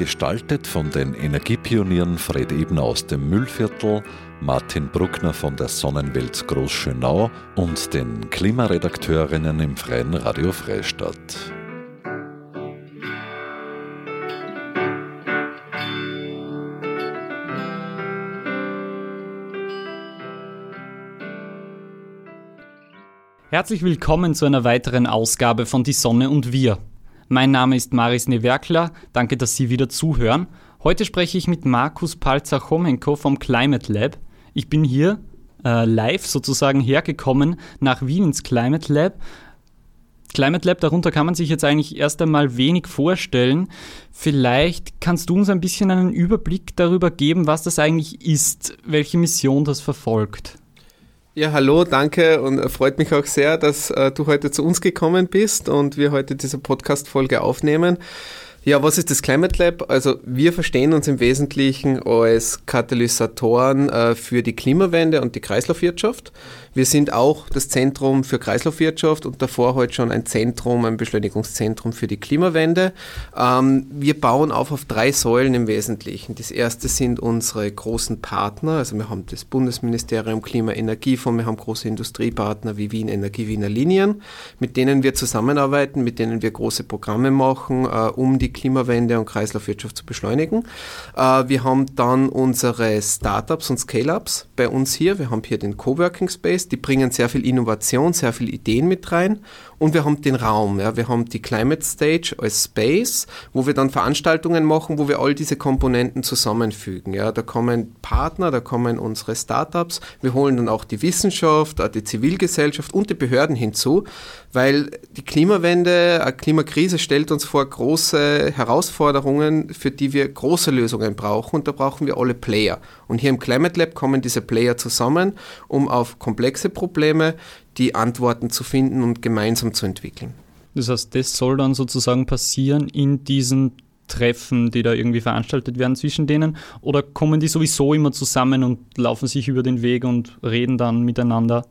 Gestaltet von den Energiepionieren Fred Ebner aus dem Müllviertel, Martin Bruckner von der Sonnenwelt Großschönau und den Klimaredakteurinnen im Freien Radio Freistadt. Herzlich willkommen zu einer weiteren Ausgabe von Die Sonne und wir. Mein Name ist Maris Newerkler, danke, dass Sie wieder zuhören. Heute spreche ich mit Markus Palzer-Chomenko vom Climate Lab. Ich bin hier äh, live sozusagen hergekommen nach Wien ins Climate Lab. Climate Lab, darunter kann man sich jetzt eigentlich erst einmal wenig vorstellen. Vielleicht kannst du uns ein bisschen einen Überblick darüber geben, was das eigentlich ist, welche Mission das verfolgt. Ja, hallo, danke und freut mich auch sehr, dass äh, du heute zu uns gekommen bist und wir heute diese Podcast-Folge aufnehmen. Ja, was ist das Climate Lab? Also wir verstehen uns im Wesentlichen als Katalysatoren äh, für die Klimawende und die Kreislaufwirtschaft. Wir sind auch das Zentrum für Kreislaufwirtschaft und davor heute schon ein Zentrum, ein Beschleunigungszentrum für die Klimawende. Ähm, wir bauen auf auf drei Säulen im Wesentlichen. Das erste sind unsere großen Partner. Also wir haben das Bundesministerium Klima Energiefonds, wir haben große Industriepartner wie Wien Energie, Wiener Linien, mit denen wir zusammenarbeiten, mit denen wir große Programme machen, äh, um die Klimawende und Kreislaufwirtschaft zu beschleunigen. Äh, wir haben dann unsere Startups und Scale-Ups bei uns hier. Wir haben hier den Coworking Space die bringen sehr viel Innovation, sehr viele Ideen mit rein und wir haben den Raum, ja, wir haben die Climate Stage als Space, wo wir dann Veranstaltungen machen, wo wir all diese Komponenten zusammenfügen. Ja. Da kommen Partner, da kommen unsere Startups, wir holen dann auch die Wissenschaft, die Zivilgesellschaft und die Behörden hinzu, weil die Klimawende, eine Klimakrise stellt uns vor große Herausforderungen, für die wir große Lösungen brauchen und da brauchen wir alle Player. Und hier im Climate Lab kommen diese Player zusammen, um auf komplexe Probleme die Antworten zu finden und gemeinsam zu entwickeln. Das heißt, das soll dann sozusagen passieren in diesen Treffen, die da irgendwie veranstaltet werden zwischen denen? Oder kommen die sowieso immer zusammen und laufen sich über den Weg und reden dann miteinander?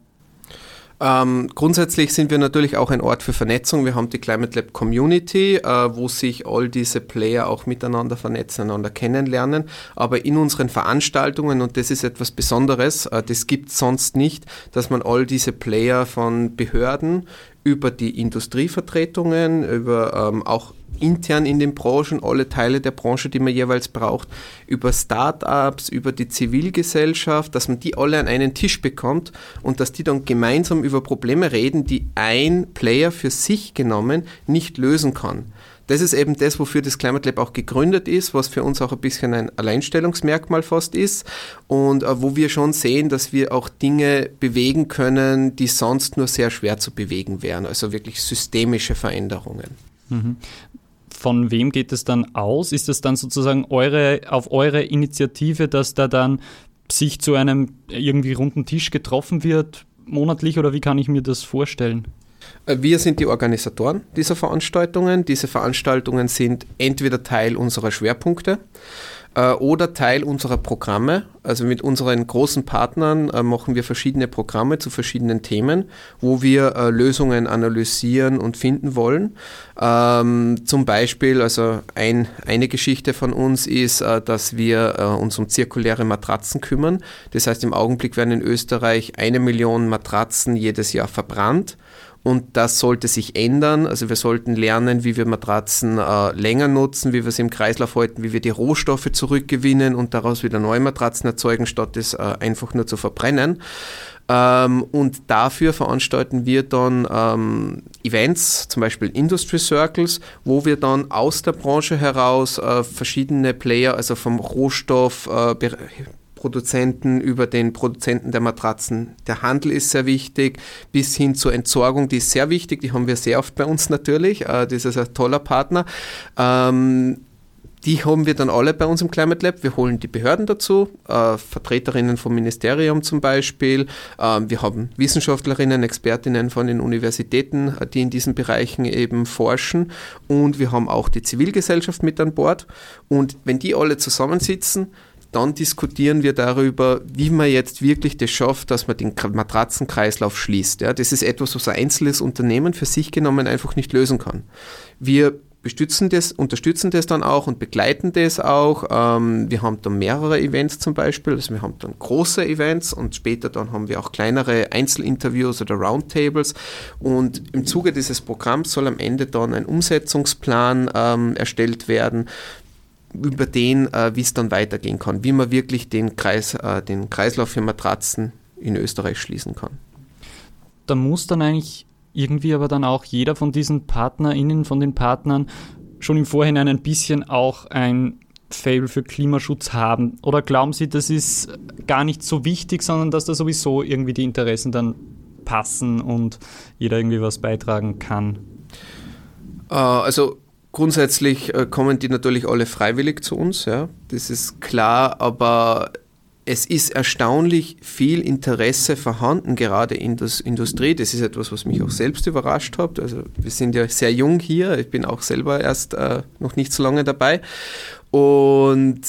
Ähm, grundsätzlich sind wir natürlich auch ein Ort für Vernetzung. Wir haben die Climate Lab Community, äh, wo sich all diese Player auch miteinander vernetzen, einander kennenlernen. Aber in unseren Veranstaltungen, und das ist etwas Besonderes, äh, das gibt es sonst nicht, dass man all diese Player von Behörden über die Industrievertretungen, über ähm, auch intern in den Branchen, alle Teile der Branche, die man jeweils braucht, über Start-ups, über die Zivilgesellschaft, dass man die alle an einen Tisch bekommt und dass die dann gemeinsam über Probleme reden, die ein Player für sich genommen nicht lösen kann. Das ist eben das, wofür das Climate Lab auch gegründet ist, was für uns auch ein bisschen ein Alleinstellungsmerkmal fast ist und äh, wo wir schon sehen, dass wir auch Dinge bewegen können, die sonst nur sehr schwer zu bewegen wären, also wirklich systemische Veränderungen. Mhm von wem geht es dann aus? Ist es dann sozusagen eure, auf eure Initiative, dass da dann sich zu einem irgendwie runden Tisch getroffen wird, monatlich oder wie kann ich mir das vorstellen? Äh, wir sind die Organisatoren dieser Veranstaltungen. Diese Veranstaltungen sind entweder Teil unserer Schwerpunkte äh, oder Teil unserer Programme. Also mit unseren großen Partnern äh, machen wir verschiedene Programme zu verschiedenen Themen, wo wir Lösungen analysieren und finden wollen. Ähm, zum Beispiel, also ein, eine Geschichte von uns ist, dass wir uns um zirkuläre Matratzen kümmern. Das heißt, im Augenblick werden in Österreich eine Million Matratzen jedes Jahr verbrannt. Und das sollte sich ändern. Also wir sollten lernen, wie wir Matratzen äh, länger nutzen, wie wir sie im Kreislauf halten, wie wir die Rohstoffe zurückgewinnen und daraus wieder neue Matratzen erzeugen, statt es äh, einfach nur zu verbrennen. Ähm, und dafür veranstalten wir dann ähm, Events, zum Beispiel Industry Circles, wo wir dann aus der Branche heraus äh, verschiedene Player, also vom Rohstoff, äh, Produzenten über den Produzenten der Matratzen. Der Handel ist sehr wichtig, bis hin zur Entsorgung, die ist sehr wichtig, die haben wir sehr oft bei uns natürlich, äh, das ist ein toller Partner. Ähm, die haben wir dann alle bei uns im Climate Lab. Wir holen die Behörden dazu, äh, Vertreterinnen vom Ministerium zum Beispiel. Äh, wir haben Wissenschaftlerinnen, Expertinnen von den Universitäten, äh, die in diesen Bereichen eben forschen. Und wir haben auch die Zivilgesellschaft mit an Bord. Und wenn die alle zusammensitzen, dann diskutieren wir darüber, wie man jetzt wirklich das schafft, dass man den Matratzenkreislauf schließt. Ja, das ist etwas, was ein einzelnes Unternehmen für sich genommen einfach nicht lösen kann. Wir bestützen das, unterstützen das dann auch und begleiten das auch. Ähm, wir haben dann mehrere Events zum Beispiel, also wir haben dann große Events und später dann haben wir auch kleinere Einzelinterviews oder Roundtables und im Zuge dieses Programms soll am Ende dann ein Umsetzungsplan ähm, erstellt werden, über den, äh, wie es dann weitergehen kann, wie man wirklich den, Kreis, äh, den Kreislauf für Matratzen in Österreich schließen kann. Da muss dann eigentlich irgendwie aber dann auch jeder von diesen PartnerInnen, von den Partnern schon im Vorhinein ein bisschen auch ein Fable für Klimaschutz haben? Oder glauben Sie, das ist gar nicht so wichtig, sondern dass da sowieso irgendwie die Interessen dann passen und jeder irgendwie was beitragen kann? Äh, also Grundsätzlich äh, kommen die natürlich alle freiwillig zu uns, ja, das ist klar, aber es ist erstaunlich viel Interesse vorhanden, gerade in der Industrie. Das ist etwas, was mich auch selbst überrascht hat. Also wir sind ja sehr jung hier, ich bin auch selber erst äh, noch nicht so lange dabei. Und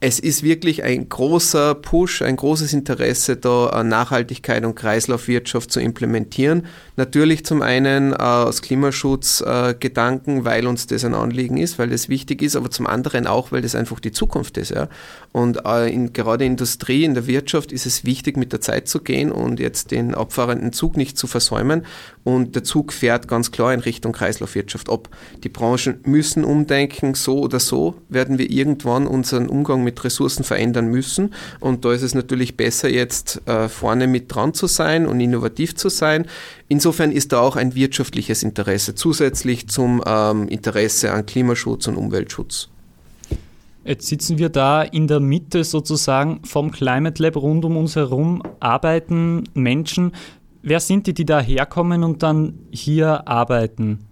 es ist wirklich ein großer Push, ein großes Interesse da, Nachhaltigkeit und Kreislaufwirtschaft zu implementieren. Natürlich zum einen äh, aus Klimaschutzgedanken, äh, weil uns das ein Anliegen ist, weil das wichtig ist, aber zum anderen auch, weil das einfach die Zukunft ist. Ja? Und äh, in, gerade in Industrie, in der Wirtschaft ist es wichtig, mit der Zeit zu gehen und jetzt den abfahrenden Zug nicht zu versäumen. Und der Zug fährt ganz klar in Richtung Kreislaufwirtschaft ab. Die Branchen müssen umdenken, so oder so werden wir irgendwann unseren Umgang mit Ressourcen verändern müssen. Und da ist es natürlich besser, jetzt äh, vorne mit dran zu sein und innovativ zu sein. Insofern ist da auch ein wirtschaftliches Interesse zusätzlich zum ähm, Interesse an Klimaschutz und Umweltschutz. Jetzt sitzen wir da in der Mitte sozusagen vom Climate Lab rund um uns herum, arbeiten Menschen. Wer sind die, die da herkommen und dann hier arbeiten?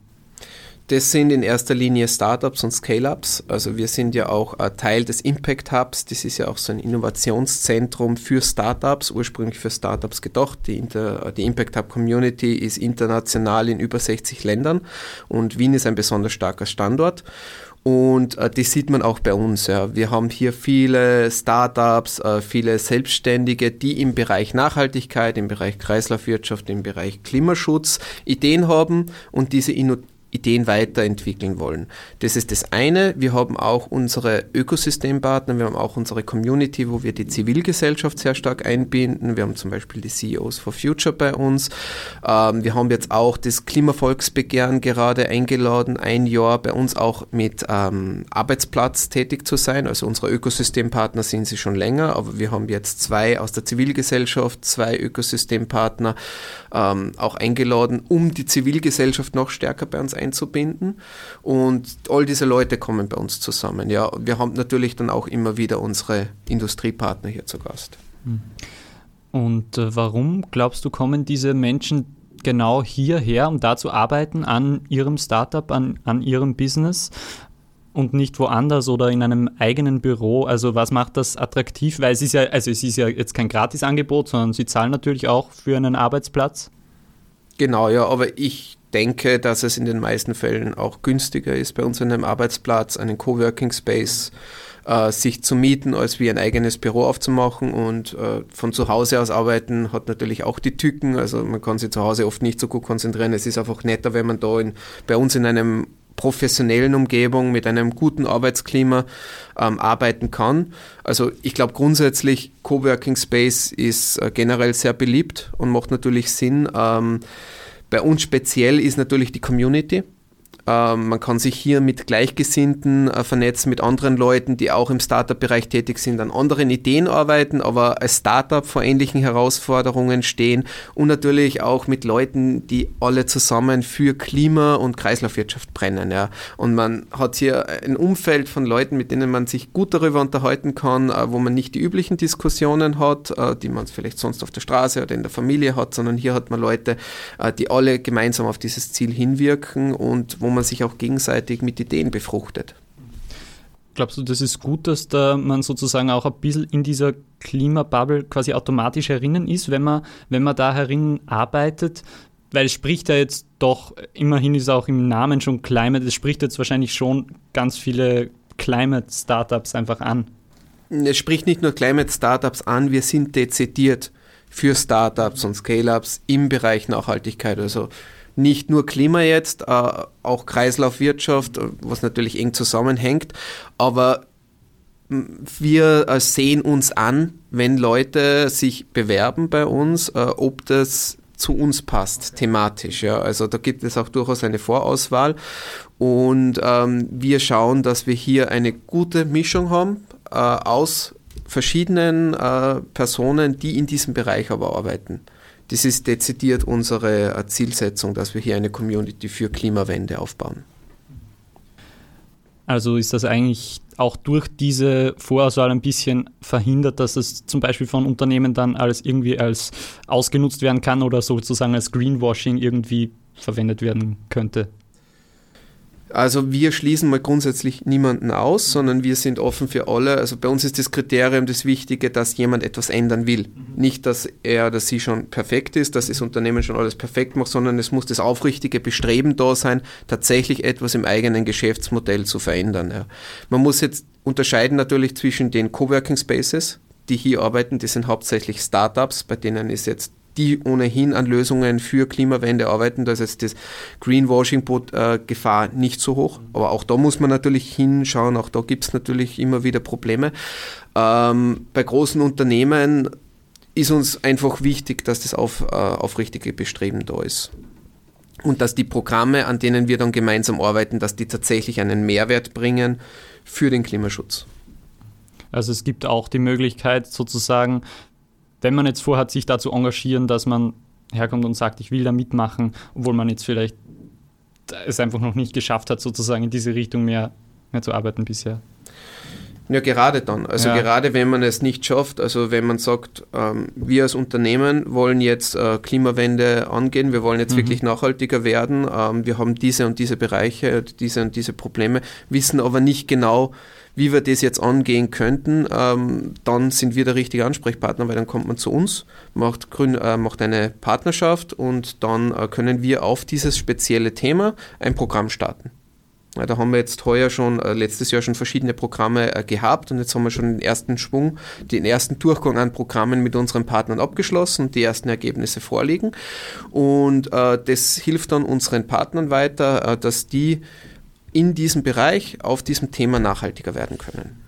Das sind in erster Linie Startups und Scale-Ups. Also wir sind ja auch Teil des Impact Hubs. Das ist ja auch so ein Innovationszentrum für Startups, ursprünglich für Startups gedacht. Die, Inter, die Impact Hub Community ist international in über 60 Ländern und Wien ist ein besonders starker Standort. Und äh, das sieht man auch bei uns. Ja. Wir haben hier viele Startups, äh, viele Selbstständige, die im Bereich Nachhaltigkeit, im Bereich Kreislaufwirtschaft, im Bereich Klimaschutz Ideen haben und diese Innovationen Ideen weiterentwickeln wollen. Das ist das eine. Wir haben auch unsere Ökosystempartner, wir haben auch unsere Community, wo wir die Zivilgesellschaft sehr stark einbinden. Wir haben zum Beispiel die CEOs for Future bei uns. Ähm, wir haben jetzt auch das Klimavolksbegehren gerade eingeladen, ein Jahr bei uns auch mit ähm, Arbeitsplatz tätig zu sein. Also unsere Ökosystempartner sind sie schon länger, aber wir haben jetzt zwei aus der Zivilgesellschaft, zwei Ökosystempartner ähm, auch eingeladen, um die Zivilgesellschaft noch stärker bei uns einzubinden einzubinden. Und all diese Leute kommen bei uns zusammen. Ja, wir haben natürlich dann auch immer wieder unsere Industriepartner hier zu Gast. Hm. Und äh, warum glaubst du, kommen diese Menschen genau hierher, um da zu arbeiten an ihrem Startup, an, an ihrem Business? und nicht woanders oder in einem eigenen Büro? Also was macht das attraktiv? Weil es ist ja, also es ist ja jetzt kein Gratisangebot, sondern sie zahlen natürlich auch für einen Arbeitsplatz. Genau, ja, aber ich denke, dass es in den meisten Fällen auch günstiger ist, bei uns an einem Arbeitsplatz einen Coworking Space äh, sich zu mieten, als wie ein eigenes Büro aufzumachen. Und äh, von zu Hause aus arbeiten hat natürlich auch die Tücken. Also man kann sich zu Hause oft nicht so gut konzentrieren. Es ist einfach netter, wenn man da in, bei uns in einem professionellen Umgebung mit einem guten Arbeitsklima ähm, arbeiten kann. Also ich glaube grundsätzlich Coworking Space ist äh, generell sehr beliebt und macht natürlich Sinn. Ähm, bei uns speziell ist natürlich die Community. Ähm, man kann sich hier mit Gleichgesinnten äh, vernetzen, mit anderen Leuten, die auch im Startup-Bereich tätig sind, an anderen Ideen arbeiten, aber als Startup vor ähnlichen Herausforderungen stehen und natürlich auch mit Leuten, die alle zusammen für Klima- und Kreislaufwirtschaft brennen. Ja. Und man hat hier ein Umfeld von Leuten, mit denen man sich gut darüber unterhalten kann, äh, wo man nicht die üblichen Diskussionen hat, äh, die man vielleicht sonst auf der Straße oder in der Familie hat, sondern hier hat man Leute, die alle gemeinsam auf dieses Ziel hinwirken und wo man man sich auch gegenseitig mit Ideen befruchtet. Glaubst du, das ist gut, dass da man sozusagen auch ein bisschen in dieser Klimabubble quasi automatisch herinnen ist, wenn man, wenn man da herin arbeitet? Weil es spricht ja jetzt doch, immerhin ist auch im Namen schon Climate, es spricht jetzt wahrscheinlich schon ganz viele Climate-Startups einfach an. Es spricht nicht nur Climate-Startups an, wir sind dezidiert für Startups und Scale-Ups im Bereich Nachhaltigkeit. Also nicht nur Klima jetzt, äh, auch Kreislaufwirtschaft, was natürlich eng zusammenhängt, aber wir äh, sehen uns an, wenn Leute sich bewerben bei uns, äh, ob das zu uns passt, thematisch. Ja. Also da gibt es auch durchaus eine Vorauswahl und ähm, wir schauen, dass wir hier eine gute Mischung haben äh, aus verschiedenen äh, Personen, die in diesem Bereich aber arbeiten. Das ist dezidiert unsere äh, Zielsetzung, dass wir hier eine Community für Klimawende aufbauen. Also ist das eigentlich auch durch diese Vorauswahl ein bisschen verhindert, dass es zum Beispiel von Unternehmen dann als irgendwie als ausgenutzt werden kann oder sozusagen als Greenwashing irgendwie verwendet werden könnte? Also wir schließen mal grundsätzlich niemanden aus, sondern wir sind offen für alle. Also bei uns ist das Kriterium das Wichtige, dass jemand etwas ändern will. Mhm. Nicht, dass er oder sie schon perfekt ist, dass das Unternehmen schon alles perfekt macht, sondern es muss das aufrichtige Bestreben da sein, tatsächlich etwas im eigenen Geschäftsmodell zu verändern. Ja. Man muss jetzt unterscheiden natürlich zwischen den Coworking Spaces, die hier arbeiten, die sind hauptsächlich Startups, bei denen ist jetzt die ohnehin an Lösungen für Klimawende arbeiten. Da ist jetzt das Greenwashing-Gefahr nicht so hoch. Aber auch da muss man natürlich hinschauen. Auch da gibt es natürlich immer wieder Probleme. Ähm, bei großen Unternehmen ist uns einfach wichtig, dass das auf, äh, aufrichtige Bestreben da ist. Und dass die Programme, an denen wir dann gemeinsam arbeiten, dass die tatsächlich einen Mehrwert bringen für den Klimaschutz. Also es gibt auch die Möglichkeit sozusagen, wenn man jetzt vorhat, sich da zu engagieren, dass man herkommt und sagt, ich will da mitmachen, obwohl man jetzt vielleicht es einfach noch nicht geschafft hat, sozusagen in diese Richtung mehr, mehr zu arbeiten bisher. Ja, gerade dann. Also ja. gerade wenn man es nicht schafft, also wenn man sagt, ähm, wir als Unternehmen wollen jetzt äh, Klimawende angehen, wir wollen jetzt mhm. wirklich nachhaltiger werden, ähm, wir haben diese und diese Bereiche, diese und diese Probleme, wissen aber nicht genau, wie wir das jetzt angehen könnten, ähm, dann sind wir der richtige Ansprechpartner, weil dann kommt man zu uns, macht, grün, äh, macht eine Partnerschaft und dann äh, können wir auf dieses spezielle Thema ein Programm starten. Ja, da haben wir jetzt heuer schon, äh, letztes Jahr schon verschiedene Programme äh, gehabt und jetzt haben wir schon den ersten Schwung, den ersten Durchgang an Programmen mit unseren Partnern abgeschlossen und die ersten Ergebnisse vorliegen. Und äh, das hilft dann unseren Partnern weiter, äh, dass die in diesem Bereich auf diesem Thema nachhaltiger werden können.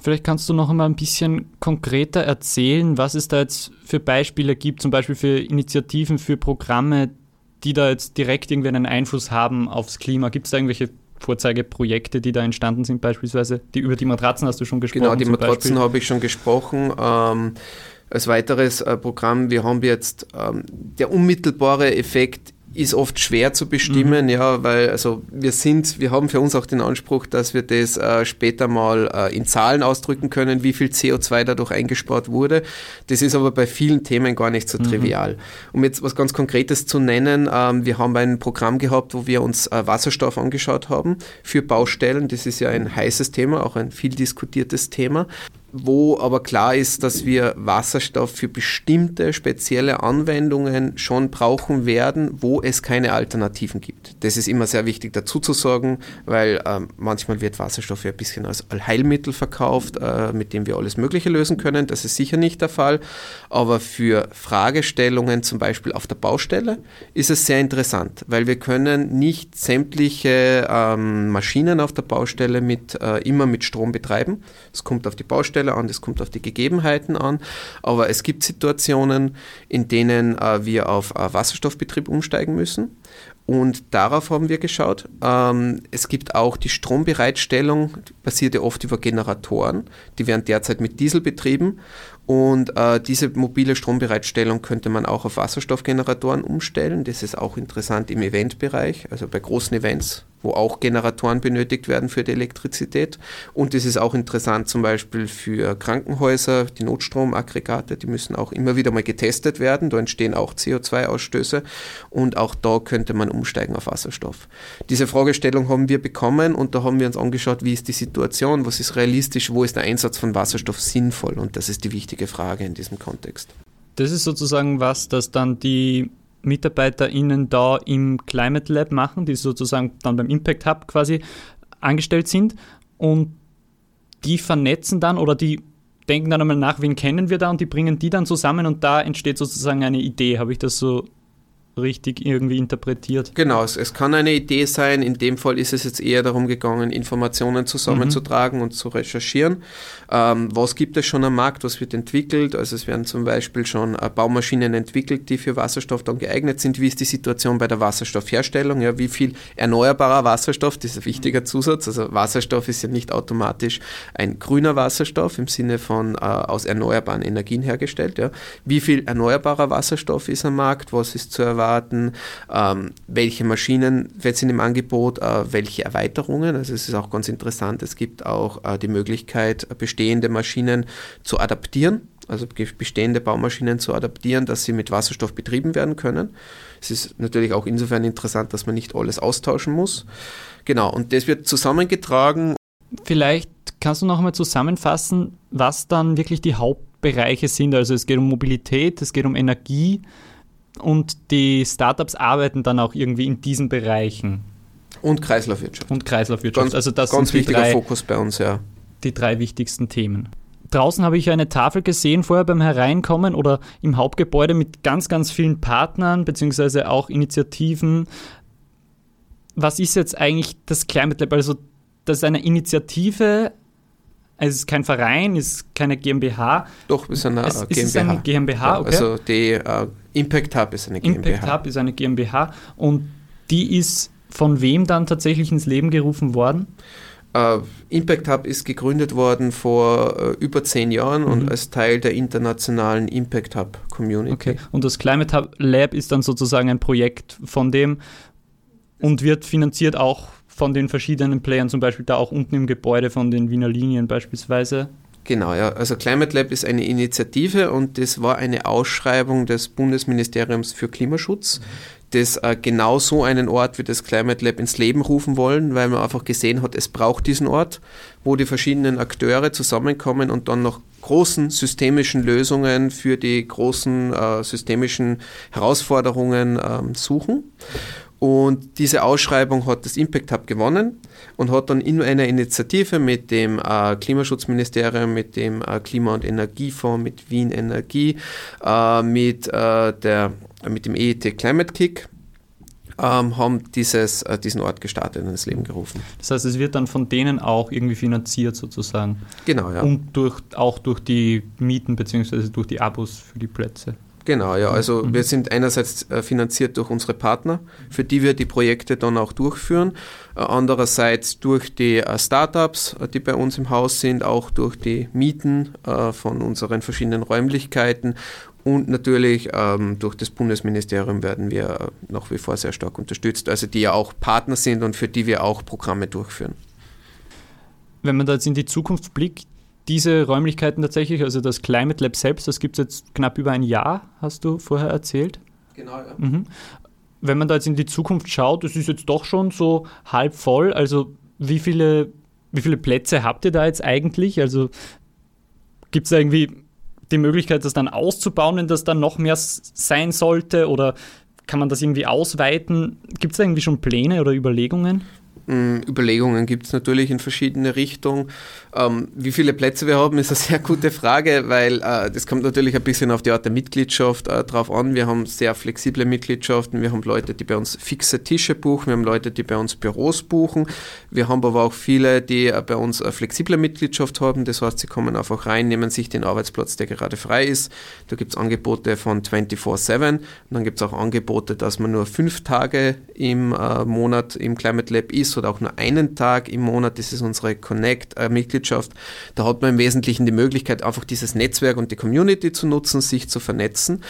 Vielleicht kannst du noch einmal ein bisschen konkreter erzählen, was es da jetzt für Beispiele gibt, zum Beispiel für Initiativen, für Programme, die da jetzt direkt irgendwie einen Einfluss haben aufs Klima. Gibt es da irgendwelche Vorzeigeprojekte, die da entstanden sind, beispielsweise? Die, über die Matratzen hast du schon gesprochen. Genau, die Matratzen habe ich schon gesprochen. Ähm, als weiteres äh, Programm, wir haben jetzt ähm, der unmittelbare Effekt ist oft schwer zu bestimmen, mhm. ja, weil also wir sind, wir haben für uns auch den Anspruch, dass wir das äh, später mal äh, in Zahlen ausdrücken können, wie viel CO2 dadurch eingespart wurde. Das ist aber bei vielen Themen gar nicht so mhm. trivial. Um jetzt was ganz Konkretes zu nennen, ähm, wir haben ein Programm gehabt, wo wir uns äh, Wasserstoff angeschaut haben für Baustellen. Das ist ja ein heißes Thema, auch ein viel diskutiertes Thema wo aber klar ist, dass wir Wasserstoff für bestimmte spezielle Anwendungen schon brauchen werden, wo es keine Alternativen gibt. Das ist immer sehr wichtig dazu zu sagen, weil ähm, manchmal wird Wasserstoff ja ein bisschen als Allheilmittel verkauft, äh, mit dem wir alles Mögliche lösen können. Das ist sicher nicht der Fall. Aber für Fragestellungen zum Beispiel auf der Baustelle ist es sehr interessant, weil wir können nicht sämtliche ähm, Maschinen auf der Baustelle mit, äh, immer mit Strom betreiben. Es kommt auf die Baustelle Baustelle an, das kommt auf die Gegebenheiten an. Aber es gibt Situationen, in denen äh, wir auf äh, Wasserstoffbetrieb umsteigen müssen. Und darauf haben wir geschaut. Ähm, es gibt auch die Strombereitstellung, basiert ja oft über Generatoren. Die werden derzeit mit Diesel betrieben. Und äh, diese mobile Strombereitstellung könnte man auch auf Wasserstoffgeneratoren umstellen. Das ist auch interessant im Eventbereich. Also bei großen Events wo auch Generatoren benötigt werden für die Elektrizität. Und es ist auch interessant zum Beispiel für Krankenhäuser, die Notstromaggregate, die müssen auch immer wieder mal getestet werden. Da entstehen auch CO2-Ausstöße und auch da könnte man umsteigen auf Wasserstoff. Diese Fragestellung haben wir bekommen und da haben wir uns angeschaut, wie ist die Situation, was ist realistisch, wo ist der Einsatz von Wasserstoff sinnvoll und das ist die wichtige Frage in diesem Kontext. Das ist sozusagen was, das dann die MitarbeiterInnen da im Climate Lab machen, die sozusagen dann beim Impact Hub quasi angestellt sind und die vernetzen dann oder die denken dann einmal nach, wen kennen wir da und die bringen die dann zusammen und da entsteht sozusagen eine Idee. Habe ich das so richtig irgendwie interpretiert. Genau, es, es, kann eine Idee sein. In dem Fall ist es jetzt eher darum gegangen, Informationen zusammenzutragen mhm. und zu recherchieren. Ähm, was gibt es schon am Markt? Was wird entwickelt? Also es werden zum Beispiel schon äh, Baumaschinen entwickelt, die für Wasserstoff dann geeignet sind. Wie ist die Situation bei der Wasserstoffherstellung? Ja, wie viel erneuerbarer Wasserstoff? Das ist ein wichtiger Zusatz. Also Wasserstoff ist ja nicht automatisch ein grüner Wasserstoff im Sinne von äh, aus erneuerbaren Energien hergestellt. Ja. Wie viel erneuerbarer Wasserstoff ist am Markt? Was ist zu erwarten? Daten, ähm, welche Maschinen sind im Angebot, äh, welche Erweiterungen. Also es ist auch ganz interessant, es gibt auch äh, die Möglichkeit, bestehende Maschinen zu adaptieren, also bestehende Baumaschinen zu adaptieren, dass sie mit Wasserstoff betrieben werden können. Es ist natürlich auch insofern interessant, dass man nicht alles austauschen muss. Genau, und das wird zusammengetragen. Vielleicht kannst du noch einmal zusammenfassen, was dann wirklich die Hauptbereiche sind. Also es geht um Mobilität, es geht um Energie, und die Startups arbeiten dann auch irgendwie in diesen Bereichen. Und Kreislaufwirtschaft. Und Kreislaufwirtschaft. Ganz, also das ganz sind wichtiger drei, Fokus bei uns, ja. Die drei wichtigsten Themen. Draußen habe ich eine Tafel gesehen, vorher beim Hereinkommen oder im Hauptgebäude mit ganz, ganz vielen Partnern beziehungsweise auch Initiativen. Was ist jetzt eigentlich das Climate Lab? Also, das ist eine Initiative, es ist kein Verein, es ist keine GmbH. Doch, es ist eine es, GmbH. Ist eine GmbH, okay. Also die uh, Impact Hub ist eine GmbH. Impact Hub ist eine GmbH und die ist von wem dann tatsächlich ins Leben gerufen worden? Uh, Impact Hub ist gegründet worden vor uh, über zehn Jahren mhm. und als Teil der internationalen Impact Hub Community. Okay, und das Climate Hub Lab ist dann sozusagen ein Projekt von dem und wird finanziert auch von den verschiedenen Playern, zum Beispiel da auch unten im Gebäude von den Wiener Linien beispielsweise? Genau, ja. Also Climate Lab ist eine Initiative und das war eine Ausschreibung des Bundesministeriums für Klimaschutz, das äh, genau so einen Ort wie das Climate Lab ins Leben rufen wollen, weil man einfach gesehen hat, es braucht diesen Ort, wo die verschiedenen Akteure zusammenkommen und dann nach großen systemischen Lösungen für die großen äh, systemischen Herausforderungen äh, suchen. Und diese Ausschreibung hat das Impact Hub gewonnen und hat dann in einer Initiative mit dem äh, Klimaschutzministerium, mit dem äh, Klima- und Energiefonds, mit Wien Energie, äh, mit, äh, der, mit dem EET Climate Kick ähm, haben dieses, äh, diesen Ort gestartet und ins Leben gerufen. Das heißt, es wird dann von denen auch irgendwie finanziert sozusagen. Genau, ja. Und durch, auch durch die Mieten bzw. durch die Abos für die Plätze. Genau, ja. Also mhm. wir sind einerseits äh, finanziert durch unsere Partner, für die wir die Projekte dann auch durchführen. Äh, andererseits durch die äh, Startups, die bei uns im Haus sind, auch durch die Mieten von unseren verschiedenen Räumlichkeiten und natürlich ähm, durch das Bundesministerium werden wir nach wie vor sehr stark unterstützt, also die ja auch Partner sind und für die wir auch Programme durchführen. Wenn man da jetzt in die Zukunft blickt, diese Räumlichkeiten tatsächlich, also das Climate Lab selbst, das gibt es jetzt knapp über ein Jahr, hast du vorher erzählt. Genau, ja. Mhm. Wenn man da jetzt in die Zukunft schaut, das ist jetzt doch schon so halb voll. Also wie viele, wie viele Plätze habt ihr da jetzt eigentlich? Also gibt es da irgendwie die Möglichkeit, das dann auszubauen, wenn das dann noch mehr sein sollte? Oder kann man das irgendwie ausweiten? Gibt es da irgendwie schon Pläne oder Überlegungen? Hm, Überlegungen gibt es natürlich in verschiedene Richtungen. Ähm, wie viele Plätze wir haben, ist eine sehr gute Frage, weil äh, das kommt natürlich ein bisschen auf die Art der Mitgliedschaft äh, drauf an. Wir haben sehr flexible Mitgliedschaften. Wir haben Leute, die bei uns fixe Tische buchen. Wir haben Leute, die bei uns Büros buchen. Wir haben aber auch viele, die äh, bei uns eine flexible Mitgliedschaft haben. Das heißt, sie kommen einfach rein, nehmen sich den Arbeitsplatz, der gerade frei ist. Da gibt es Angebote von 24-7. Und dann gibt es auch Angebote, dass man nur fünf Tage im äh, Monat im Climate Lab ist oder auch nur einen Tag im Monat, das ist unsere Connect-Mitgliedschaft, da hat man im Wesentlichen die Möglichkeit, einfach dieses Netzwerk und die Community zu nutzen, sich zu vernetzen.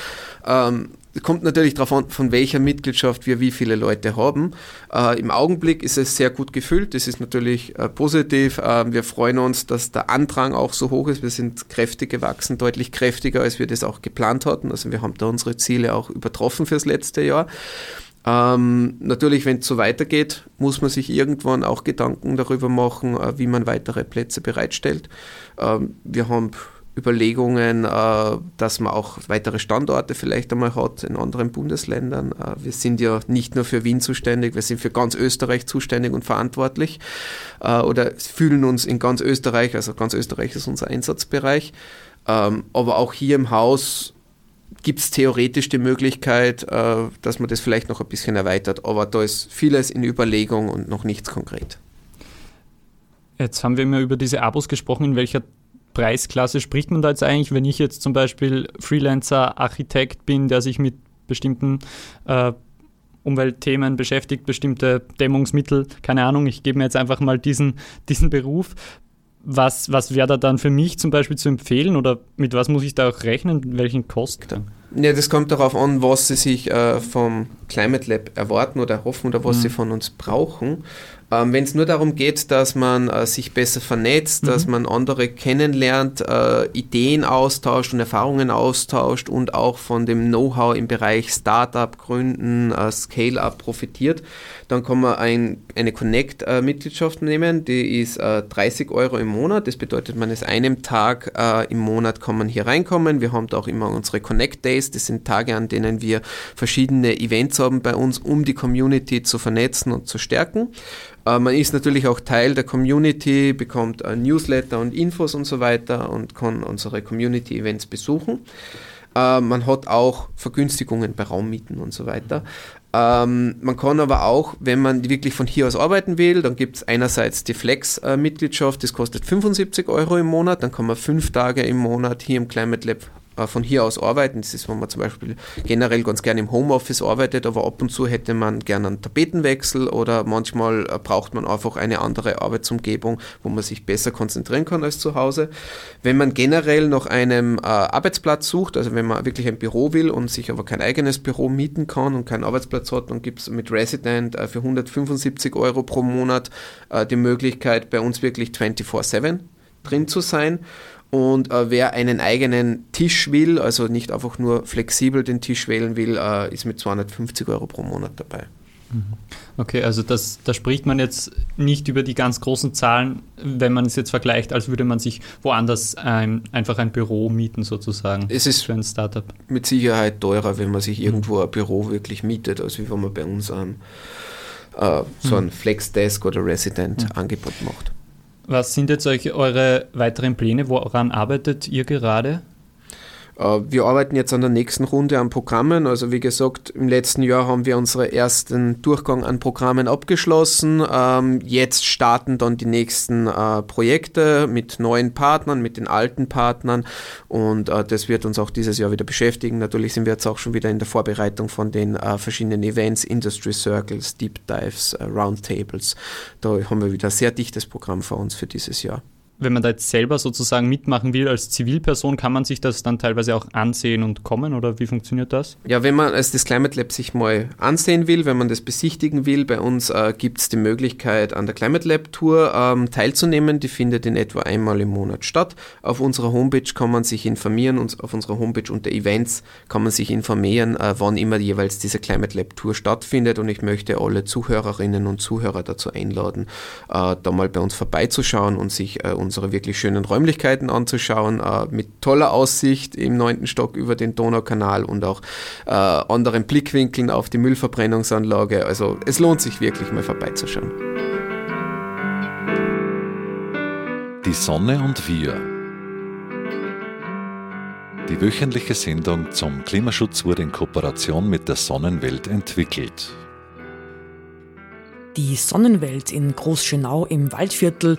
Ähm, kommt natürlich darauf an, von welcher Mitgliedschaft wir wie viele Leute haben. Äh, Im Augenblick ist es sehr gut gefüllt, das ist natürlich äh, positiv. Äh, wir freuen uns, dass der Andrang auch so hoch ist. Wir sind kräftig gewachsen, deutlich kräftiger, als wir das auch geplant hatten. Also wir haben da unsere Ziele auch übertroffen fürs letzte Jahr. Ähm, natürlich, wenn es so weitergeht, muss man sich irgendwann auch Gedanken darüber machen, äh, wie man weitere Plätze bereitstellt. Ähm, wir haben Überlegungen, äh, dass man auch weitere Standorte vielleicht einmal hat in anderen Bundesländern. Äh, wir sind ja nicht nur für Wien zuständig, wir sind für ganz Österreich zuständig und verantwortlich äh, oder fühlen uns in ganz Österreich, also ganz Österreich ist unser Einsatzbereich. Ähm, aber auch hier im Haus gibt es theoretisch die Möglichkeit, dass man das vielleicht noch ein bisschen erweitert. Aber da ist vieles in Überlegung und noch nichts konkret. Jetzt haben wir immer über diese Abos gesprochen. In welcher Preisklasse spricht man da jetzt eigentlich, wenn ich jetzt zum Beispiel Freelancer, Architekt bin, der sich mit bestimmten äh, Umweltthemen beschäftigt, bestimmte Dämmungsmittel, keine Ahnung, ich gebe mir jetzt einfach mal diesen, diesen Beruf. Was, was wäre da dann für mich zum Beispiel zu empfehlen oder mit was muss ich da auch rechnen, welchen Kosten? Ja, das kommt darauf an, was Sie sich äh, vom Climate Lab erwarten oder hoffen oder was mhm. Sie von uns brauchen. Ähm, Wenn es nur darum geht, dass man äh, sich besser vernetzt, mhm. dass man andere kennenlernt, äh, Ideen austauscht und Erfahrungen austauscht und auch von dem Know-how im Bereich Startup, Gründen, äh, Scale-up profitiert, dann kann man ein, eine Connect-Mitgliedschaft nehmen, die ist 30 äh, Euro im Monat. Das bedeutet, man ist einem Tag äh, im Monat kann man hier reinkommen. Wir haben da auch immer unsere Connect Days. Das sind Tage, an denen wir verschiedene Events haben bei uns, um die Community zu vernetzen und zu stärken. Äh, man ist natürlich auch Teil der Community, bekommt Newsletter und Infos und so weiter und kann unsere Community-Events besuchen. Äh, man hat auch Vergünstigungen bei Raummieten und so weiter. Ähm, man kann aber auch, wenn man wirklich von hier aus arbeiten will, dann gibt es einerseits die Flex-Mitgliedschaft, das kostet 75 Euro im Monat, dann kann man fünf Tage im Monat hier im Climate Lab äh, von hier aus arbeiten. Das ist, wenn man zum Beispiel generell ganz gerne im Homeoffice arbeitet, aber ab und zu hätte man gerne einen Tapetenwechsel oder manchmal äh, braucht man einfach eine andere Arbeitsumgebung, wo man sich besser konzentrieren kann als zu Hause. Wenn man generell nach einem äh, Arbeitsplatz sucht, also wenn man wirklich ein Büro will und sich aber kein eigenes Büro mieten kann und keinen Arbeitsplatz hat, dann gibt es mit Resident äh, für 175 Euro pro Monat äh, die Möglichkeit, bei uns wirklich 24-7 drin zu sein. Und äh, wer einen eigenen Tisch will, also nicht einfach nur flexibel den Tisch wählen will, äh, ist mit 250 Euro pro Monat dabei. Mhm. Okay, also das, da spricht man jetzt nicht über die ganz großen Zahlen, wenn man es jetzt vergleicht, als würde man sich woanders ein, einfach ein Büro mieten sozusagen. Es ist für ein Startup. Mit Sicherheit teurer, wenn man sich irgendwo ein Büro wirklich mietet, als wie wenn man bei uns ein, äh, so ein mhm. Flexdesk oder Resident-Angebot macht. Was sind jetzt eure weiteren Pläne? Woran arbeitet ihr gerade? Äh, wir arbeiten jetzt an der nächsten Runde an Programmen. Also wie gesagt, im letzten Jahr haben wir unseren ersten Durchgang an Programmen abgeschlossen. Ähm, jetzt starten dann die nächsten äh, Projekte mit neuen Partnern, mit den alten Partnern und äh, das wird uns auch dieses Jahr wieder beschäftigen. Natürlich sind wir jetzt auch schon wieder in der Vorbereitung von den verschiedenen Events, Industry Circles, Deep Dives, Roundtables. Da haben wir wieder ein sehr dichtes Programm vor uns für dieses Jahr wenn man da jetzt selber sozusagen mitmachen will als Zivilperson, kann man sich das dann teilweise auch ansehen und kommen oder wie funktioniert das? Ja, wenn man als das Climate Lab sich mal ansehen will, wenn man das besichtigen will, bei uns äh, gibt es die Möglichkeit, an der Climate Lab Tour ähm, teilzunehmen. Die findet in etwa einmal im Monat statt. Auf unserer Homepage kann man sich informieren und auf unserer Homepage unter Events kann man sich informieren, äh, wann immer jeweils diese Climate Lab Tour stattfindet und ich möchte alle Zuhörerinnen und Zuhörer dazu einladen, äh, da mal bei uns vorbeizuschauen und sich äh, unsere wirklich schönen Räumlichkeiten anzuschauen, äh, mit toller Aussicht im neunten Stock über den Donaukanal und auch äh, anderen Blickwinkeln auf die Müllverbrennungsanlage. Also es lohnt sich wirklich mal vorbeizuschauen. Die Sonne und wir. Die wöchentliche Sendung zum Klimaschutz wurde in Kooperation mit der Sonnenwelt entwickelt. Die Sonnenwelt in Großschönau im Waldviertel